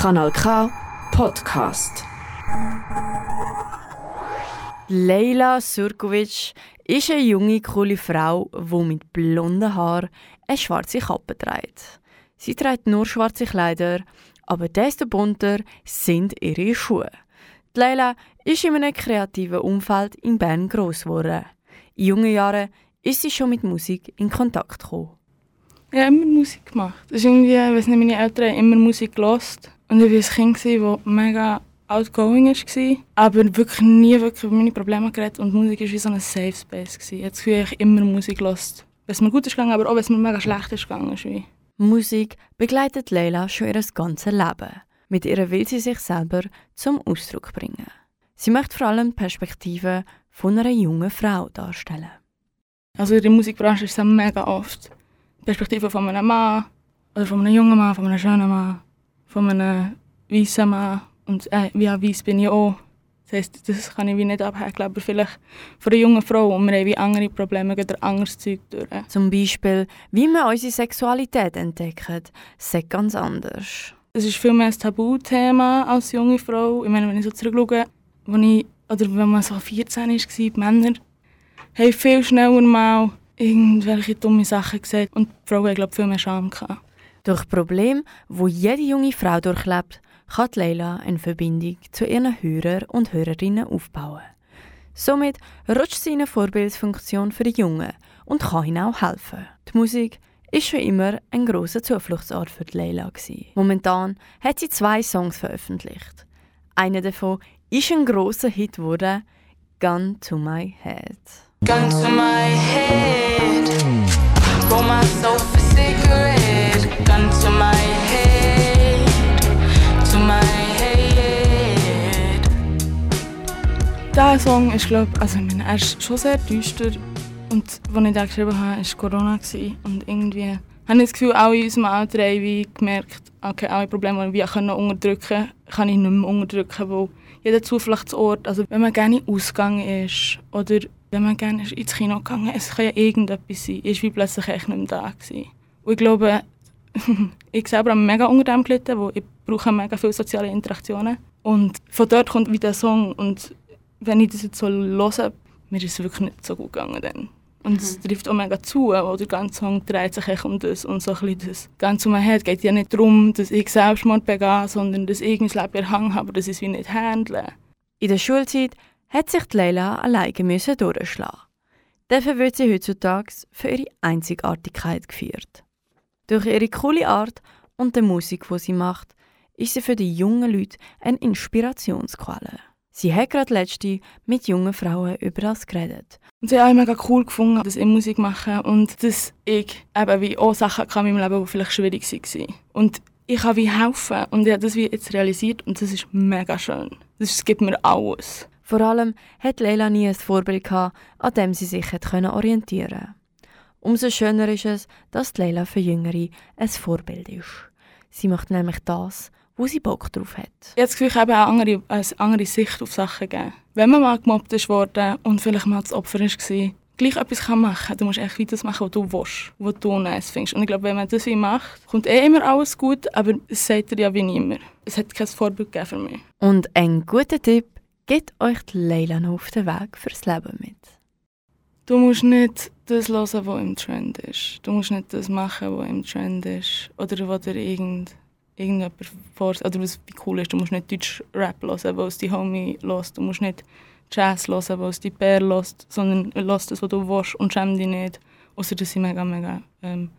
Kanal K Podcast. Leila Surkovic ist eine junge, coole Frau, die mit blonden Haaren eine schwarze Kappe trägt. Sie trägt nur schwarze Kleider, aber desto bunter sind ihre Schuhe. Die Leila ist in einem kreativen Umfeld in Bern gross geworden. In jungen Jahren ist sie schon mit Musik in Kontakt gekommen. Ich habe immer Musik gemacht. Das ist irgendwie, ich weiß nicht, meine Eltern haben immer Musik gehört. Und ich war ein Kind, das mega outgoing war, aber wirklich nie wirklich über meine Probleme geredet. Und Musik war wie so ein Safe Space. Gewesen. Ich habe das Gefühl, ich immer Musik gehört. Wenn es mir gut ist gegangen, aber auch wenn es mir mega schlecht ist gegangen. Ist wie. Musik begleitet Leila schon ihr ganzes Leben. Mit ihr will sie sich selber zum Ausdruck bringen. Sie möchte vor allem die Perspektive von einer jungen Frau darstellen. Also in der Musikbranche ist es mega oft Perspektive von einem Mann oder von einem jungen Mann, von einem schönen Mann, von einem weißen Mann. Und äh, ja, weiß bin ich auch. Das heisst, das kann ich wie nicht abhängen, aber vielleicht von einer jungen Frau, und wir haben wie andere Probleme oder anderes Zeug durch. Zum Beispiel, wie wir unsere Sexualität entdecken, ist ganz anders. Es ist viel mehr ein Tabuthema als junge Frau. Ich meine, wenn ich so zurückschaue, wo ich, oder wenn man so 14 war, die Männer haben viel schneller mal irgendwelche dumme Sachen gesagt und die Frauen haben, glaube ich, viel mehr Scham gehabt. Durch Probleme, wo jede junge Frau durchlebt, kann Leila eine Verbindung zu ihren Hörern und Hörerinnen aufbauen. Somit rutscht sie in eine Vorbildsfunktion für die Jungen und kann ihnen auch helfen. Die Musik ist schon immer ein großer Zufluchtsort für Leila. Momentan hat sie zwei Songs veröffentlicht. Einer davon ist ein großer Hit geworden, Gun to My Head. Gun to my head, Dieser Song ist, glaube also ich meine, er ist schon sehr düster. Und als ich den geschrieben habe, war Corona. Und irgendwie habe ich das Gefühl, alle in unserem Alter haben wie gemerkt, okay, alle Probleme, die wir können unterdrücken können, kann ich nicht mehr unterdrücken, weil jeder Zufluchtsort, also wenn man gerne ausgegangen ist oder wenn man gerne ins Kino gegangen ist, es kann ja irgendetwas sein, ist wie plötzlich echt nicht mehr da gewesen. Und ich glaube, ich selber habe mega unter dem gelitten, wo ich brauche mega viele soziale Interaktionen. Und von dort kommt wieder der Song und wenn ich das jetzt so höre, mir ist es wirklich nicht so gut gegangen dann. Und mhm. es trifft auch mega zu, weil der ganze Song dreht sich echt um das und so ein bisschen das Ganze um Herz geht ja nicht darum, dass ich Selbstmord begehe, sondern dass ich mein Leben erhangen habe, dass ich es wie nicht handle. In der Schulzeit hat sich Leila alleine müssen durchschlagen. Dafür wird sie heutzutage für ihre Einzigartigkeit geführt. Durch ihre coole Art und die Musik, die sie macht, ist sie für die jungen Leute eine Inspirationsquelle. Sie hat gerade letzte mit jungen Frauen über das geredet. Und sie haben mega cool gefunden, dass ich Musik mache und dass ich eben wie auch Sachen kann in meinem Leben, die vielleicht schwierig waren. Und ich kann wie helfen und ich habe das wie jetzt realisiert und das ist mega schön. Das gibt mir alles. Vor allem hat Leila nie ein Vorbild gehabt, an dem sie sich orientieren konnte. Umso schöner ist es, dass Leila für Jüngere ein Vorbild ist. Sie macht nämlich das, wo sie Bock drauf hat. Ich habe das Gefühl, ich habe eine andere, eine andere Sicht auf Sachen gegeben. Wenn man mal gemobbt ist worden und vielleicht mal das Opfer war, gleich etwas kann machen Du musst echt das machen, was du willst, was du nice findest. Und ich glaube, wenn man das wie macht, kommt eh immer alles gut, aber es sagt dir ja wie niemand. Es hat kein Vorbild gegeben für mich. Und ein guter Tipp gibt euch die Leila noch auf den Weg fürs Leben mit. Du musst nicht das hören, was im Trend ist. Du musst nicht das machen, was im Trend ist. Oder was dir irgend irgendjemand vor, oder was cool ist, du musst nicht Deutsch Rap hören, weil es die Homie hört, du musst nicht Jazz hören, weil es die Bär hört, sondern lass das, was du willst und schäm dich nicht. Außer dass sie mega, mega ähm,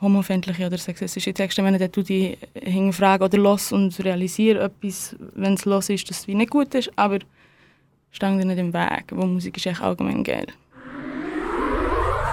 homofeindliche oder sexistische Texte, wenn du die hinterfragen oder los und realisieren etwas, wenn es los ist, dass es nicht gut ist, aber stehen dir nicht im Weg, weil Musik ist echt allgemein geil.